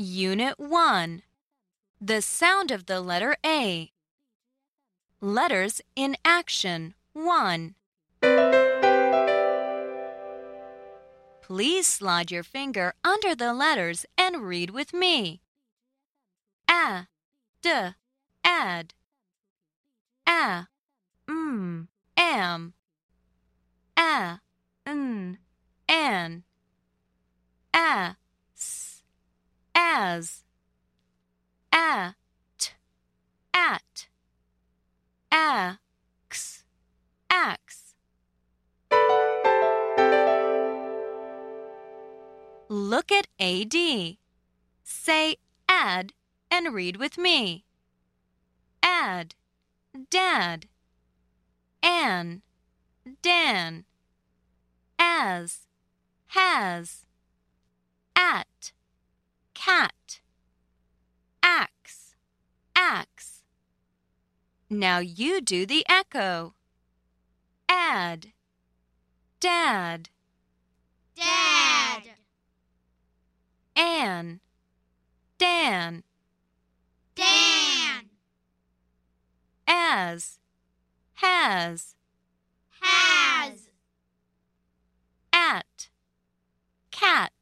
Unit 1 The sound of the letter A. Letters in action 1. Please slide your finger under the letters and read with me. A, d, ad. A, m, am. A, n, an. A, as. At. A, x, ax. Look at AD. Say add and read with me. Add, dad. An, dan. As, has. At, cat. Axe, axe. Now you do the echo. Add, dad. Dad. An, Dan. Dan. As, has. Has. At, cat.